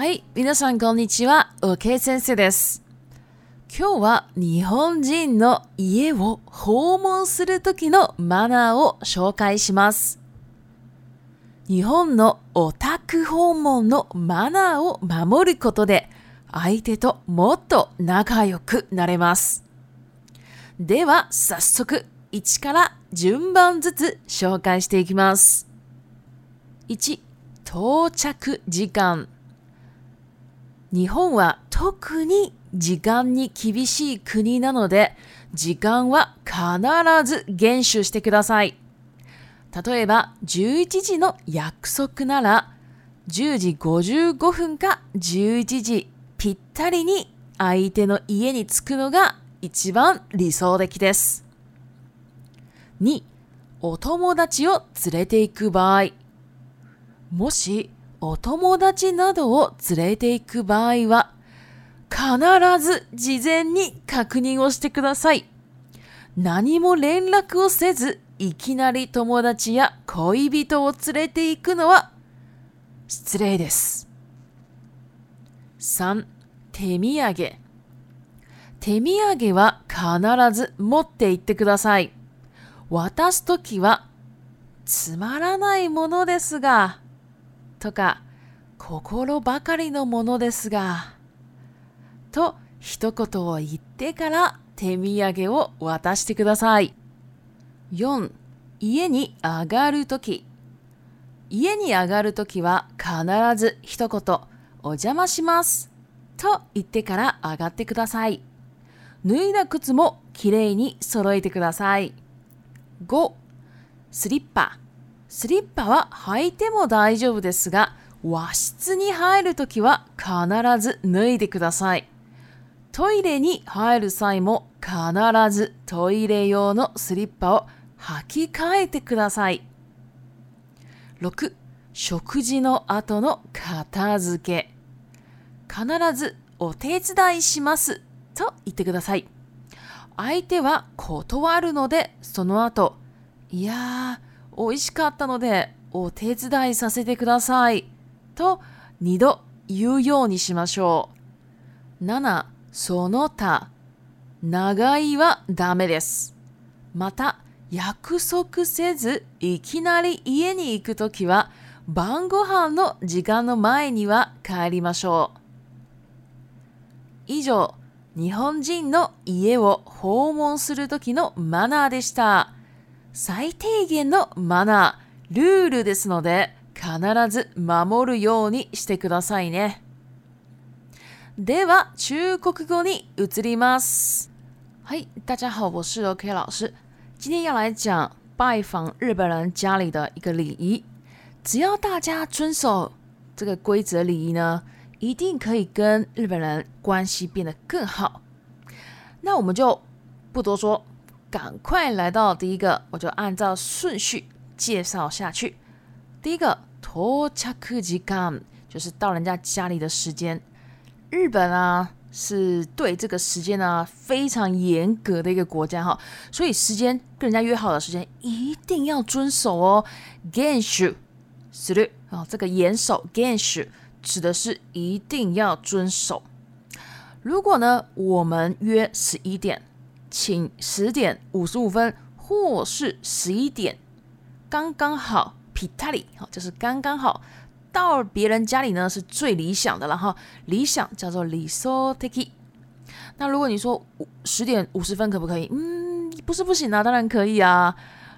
はい、皆さんこんにちは、おけい先生です。今日は日本人の家を訪問する時のマナーを紹介します。日本のオタク訪問のマナーを守ることで相手ともっと仲良くなれます。では早速1から順番ずつ紹介していきます。1、到着時間。日本は特に時間に厳しい国なので、時間は必ず厳守してください。例えば、11時の約束なら、10時55分か11時ぴったりに相手の家に着くのが一番理想的です。2、お友達を連れて行く場合。もし、お友達などを連れて行く場合は、必ず事前に確認をしてください。何も連絡をせず、いきなり友達や恋人を連れて行くのは失礼です。3. 手土産。手土産は必ず持って行ってください。渡すときは、つまらないものですが、とか心ばかりのものですが、と一言を言ってから手土産を渡してください。4、家に上がるとき。家に上がるときは必ず一言、お邪魔します。と言ってから上がってください。脱いだ靴もきれいに揃えてください。5、スリッパ。スリッパは履いても大丈夫ですが、和室に入るときは必ず脱いでください。トイレに入る際も必ずトイレ用のスリッパを履き替えてください。6. 食事の後の片付け。必ずお手伝いしますと言ってください。相手は断るので、その後、いやー、美味しかったのでお手伝いさせてくださいと2度言うようにしましょう。7、その他、長いはダメです。また、約束せずいきなり家に行くときは晩ご飯の時間の前には帰りましょう。以上、日本人の家を訪問するときのマナーでした。最低限のマナー、ルールですので、必ず守るようにしてくださいね。では、中国語に移ります。はい、大家好，我是 OK 老师。今天要来讲拜访日本人家里的一个礼仪。只要大家遵守这个规则礼仪呢，一定可以跟日本人关系变得更好。那我们就不多说，赶快来到第一个，我就按照顺序介绍下去。第一个，托恰克吉干，就是到人家家里的时间。日本啊，是对这个时间呢非常严格的一个国家哈，所以时间跟人家约好的时间一定要遵守哦。Genshu，十六啊，这个严守，Genshu 指的是一定要遵守。如果呢，我们约十一点。请十点五十五分，或是十一点，刚刚好。Pitali，好，就是刚刚好。到别人家里呢，是最理想的了哈。理想叫做 l i s o t a k i 那如果你说十点五十分可不可以？嗯，不是不行啊，当然可以啊。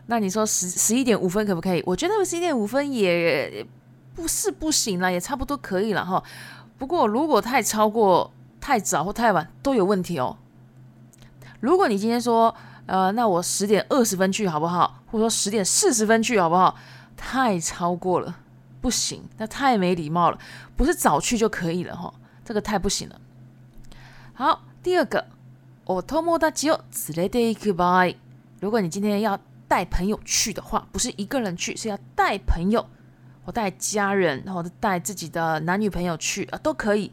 那你说十十一点五分可不可以？我觉得十一点五分也不是不行啊，也差不多可以了哈。不过如果太超过、太早或太晚都有问题哦。如果你今天说，呃，那我十点二十分去好不好？或者说十点四十分去好不好？太超过了，不行，那太没礼貌了，不是早去就可以了哈，这个太不行了。好，第二个，我偷摸大吉哦，只累得一 goodbye。如果你今天要带朋友去的话，不是一个人去，是要带朋友，我带家人，者带自己的男女朋友去啊，都可以。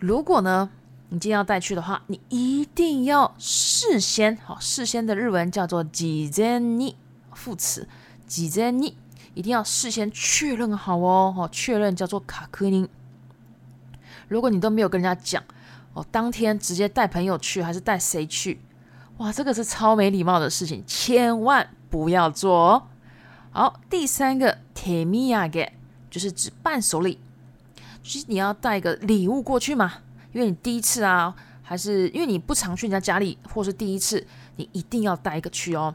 如果呢？你今天要带去的话，你一定要事先好，事先的日文叫做“じぜんに”副词“じぜんに”，一定要事先确认好哦。好确认叫做“卡克ニ”。如果你都没有跟人家讲哦，当天直接带朋友去还是带谁去？哇，这个是超没礼貌的事情，千万不要做哦。好，第三个“てみあげ”就是指伴手礼，就是你要带一个礼物过去嘛。因为你第一次啊，还是因为你不常去人家家里，或是第一次，你一定要带一个去哦。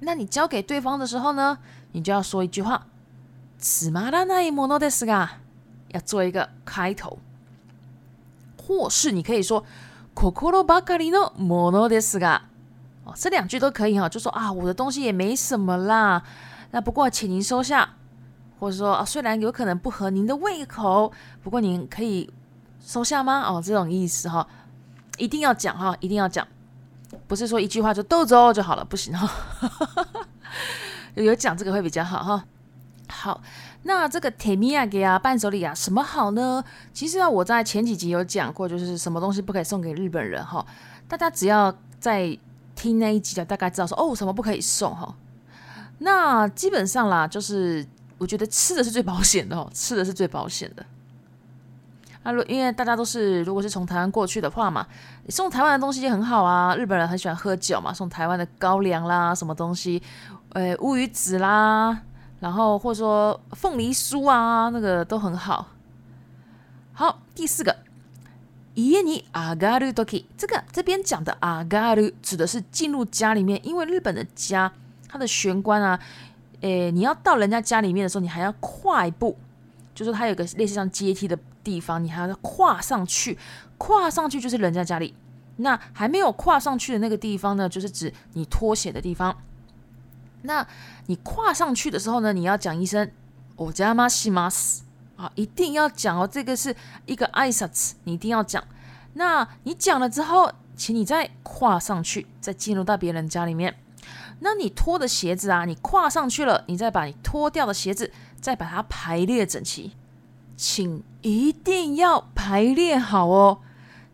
那你交给对方的时候呢，你就要说一句话：“此マダナイモノですが”，要做一个开头，或是你可以说：“ココロバカリノですが”，哦，这两句都可以哈，就说啊，我的东西也没什么啦。那不过，请您收下，或者说啊，虽然有可能不合您的胃口，不过您可以。收下吗？哦，这种意思哈，一定要讲哈，一定要讲，不是说一句话就逗走就好了，不行哈，有讲这个会比较好哈。好，那这个铁米亚给啊伴手礼啊什么好呢？其实啊，我在前几集有讲过，就是什么东西不可以送给日本人哈。大家只要在听那一集的，大概知道说哦什么不可以送哈。那基本上啦，就是我觉得吃的是最保险的哦，吃的是最保险的。那因为大家都是，如果是从台湾过去的话嘛，送台湾的东西很好啊。日本人很喜欢喝酒嘛，送台湾的高粱啦，什么东西，呃，乌鱼子啦，然后或者说凤梨酥啊，那个都很好。好，第四个，伊耶尼阿嘎鲁多基，这个这边讲的阿嘎鲁指的是进入家里面，因为日本的家，它的玄关啊，诶，你要到人家家里面的时候，你还要快步，就是它有个类似像阶梯的。地方，你还要跨上去，跨上去就是人家家里。那还没有跨上去的那个地方呢，就是指你脱鞋的地方。那你跨上去的时候呢，你要讲一声“我家妈西妈死”啊，一定要讲哦。这个是一个艾萨茨，你一定要讲。那你讲了之后，请你再跨上去，再进入到别人家里面。那你脱的鞋子啊，你跨上去了，你再把你脱掉的鞋子，再把它排列整齐。请一定要排列好哦，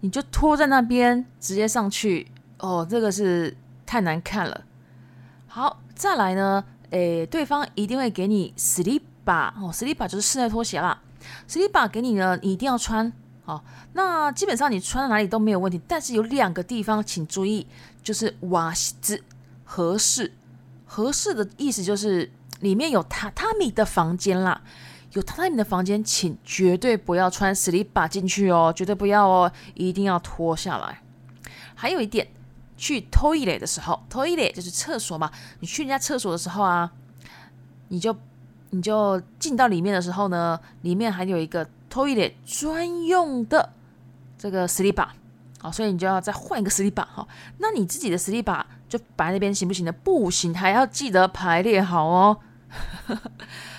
你就拖在那边，直接上去哦。这个是太难看了。好，再来呢，诶，对方一定会给你 slipper，哦，slipper 就是室内拖鞋啦。slipper 给你呢，你一定要穿哦。那基本上你穿到哪里都没有问题，但是有两个地方请注意，就是瓦 a s 合适，合适的意思就是里面有榻榻米的房间啦。有他在你的房间，请绝对不要穿 slipper 进去哦，绝对不要哦，一定要脱下来。还有一点，去 toilet 的时候，toilet 就是厕所嘛，你去人家厕所的时候啊，你就你就进到里面的时候呢，里面还有一个 toilet 专用的这个 slipper。好，所以你就要再换一个 slipper 哈，那你自己的 slipper 就摆那边行不行呢？不行，还要记得排列好哦。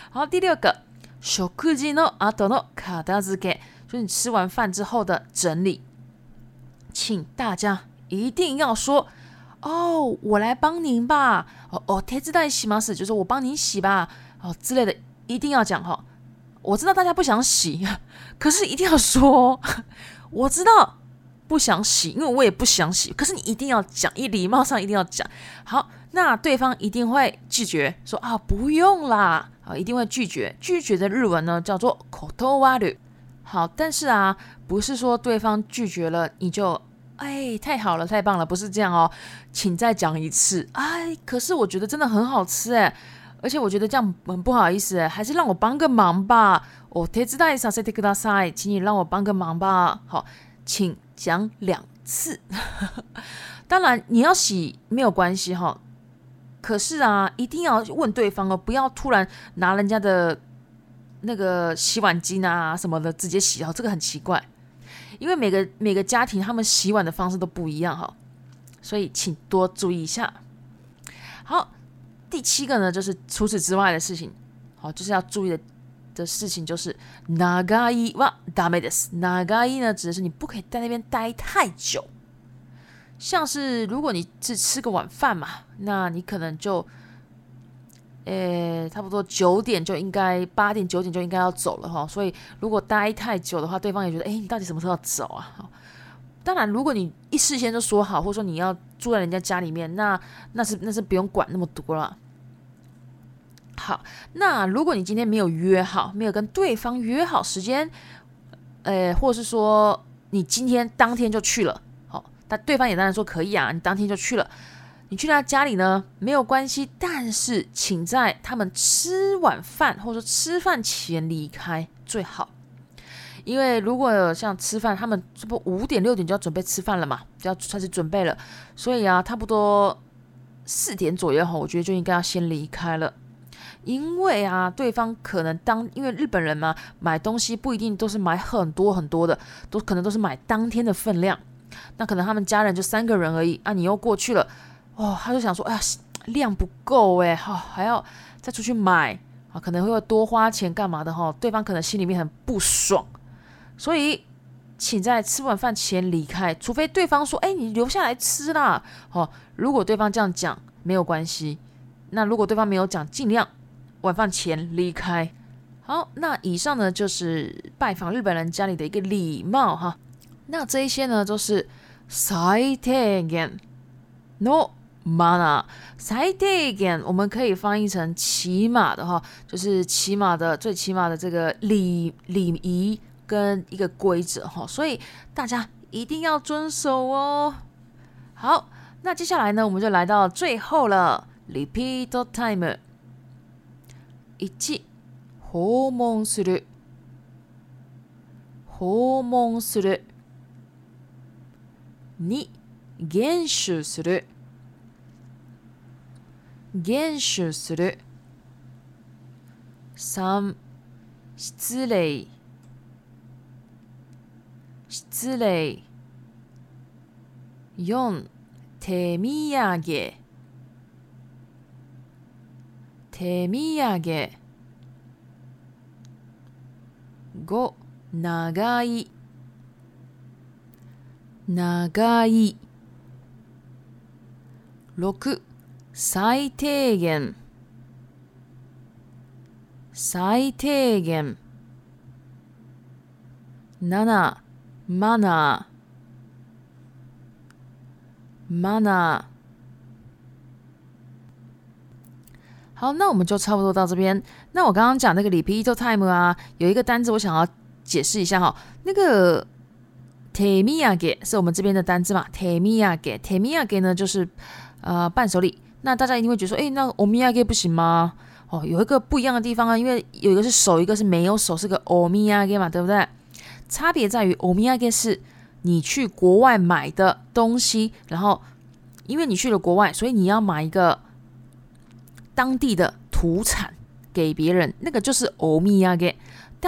好，第六个。食後の阿等の片付け，就是你吃完饭之后的整理，请大家一定要说哦，我来帮您吧。哦哦，贴纸袋洗吗？是，就是我帮您洗吧。哦之类的，一定要讲哈。我知道大家不想洗，可是一定要说。我知道不想洗，因为我也不想洗。可是你一定要讲，一礼貌上一定要讲。好，那对方一定会拒绝说啊，不用啦。啊，一定会拒绝。拒绝的日文呢，叫做 “kotowaru”。好，但是啊，不是说对方拒绝了你就哎，太好了，太棒了，不是这样哦，请再讲一次。哎，可是我觉得真的很好吃哎，而且我觉得这样很不好意思，还是让我帮个忙吧。お手紙 t はせてくださ e 请你让我帮个忙吧。好，请讲两次。当然，你要洗没有关系哈。可是啊，一定要问对方哦，不要突然拿人家的那个洗碗巾啊什么的直接洗哦，这个很奇怪，因为每个每个家庭他们洗碗的方式都不一样哈，所以请多注意一下。好，第七个呢，就是除此之外的事情，好，就是要注意的的事情，就是哪个一哇达梅德斯哪个一呢，指的是你不可以在那边待太久。像是如果你是吃个晚饭嘛，那你可能就，呃，差不多九点就应该八点九点就应该要走了哈。所以如果待太久的话，对方也觉得，哎，你到底什么时候要走啊？当然，如果你一事先就说好，或者说你要住在人家家里面，那那是那是不用管那么多了。好，那如果你今天没有约好，没有跟对方约好时间，呃，或是说你今天当天就去了。但对方也当然说可以啊，你当天就去了。你去他家里呢没有关系，但是请在他们吃晚饭或者说吃饭前离开最好，因为如果像吃饭，他们这不五点六点就要准备吃饭了嘛，就要开始准备了。所以啊，差不多四点左右哈，我觉得就应该要先离开了，因为啊，对方可能当因为日本人嘛，买东西不一定都是买很多很多的，都可能都是买当天的分量。那可能他们家人就三个人而已啊，你又过去了，哦，他就想说，哎，量不够哎，哈，还要再出去买啊，可能会多花钱干嘛的哈，对方可能心里面很不爽，所以请在吃完饭前离开，除非对方说，哎，你留下来吃啦，好，如果对方这样讲没有关系，那如果对方没有讲，尽量晚饭前离开。好，那以上呢就是拜访日本人家里的一个礼貌哈。那这一些呢，都是 sai ten no mana sai ten，我们可以翻译成起码的哈，就是起码的最起码的这个礼礼仪跟一个规则哈，所以大家一定要遵守哦。好，那接下来呢，我们就来到最后了。Repeat time 一访问する，访问する。2厳守する厳守する三失礼失礼四手土産手土産5長い長い6最低限最低限7マナーマナー好，那我们就差不多到这边。那我刚刚讲那个 repeat time 啊，有一个单字我想要解释一下哈，那个铁米亚 e 是我们这边的单字嘛？铁米亚给，铁 a 亚 e 呢就是呃伴手礼。那大家一定会觉得说，哎，那欧米 g 给不行吗？哦，有一个不一样的地方啊，因为有一个是手，一个是没有手，是个欧米 g 给嘛，对不对？差别在于欧米 g 给是你去国外买的东西，然后因为你去了国外，所以你要买一个当地的土产给别人，那个就是欧米 g 给。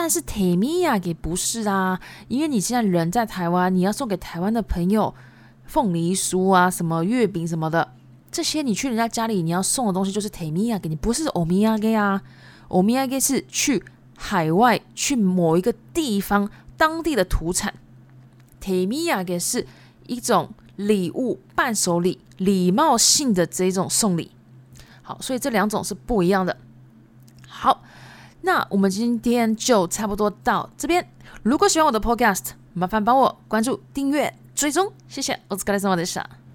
但是，t i 米亚给不是啊，因为你现在人在台湾，你要送给台湾的朋友凤梨酥啊、什么月饼什么的，这些你去人家家里你要送的东西就是 t i 米亚给你，不是 o i y a 给啊。o i y a 给是去海外去某一个地方当地的土产，t i 米亚给是一种礼物、伴手礼、礼貌性的这种送礼。好，所以这两种是不一样的。好。那我们今天就差不多到这边。如果喜欢我的 podcast，麻烦帮我关注、订阅、追踪，谢谢。o t s u k a r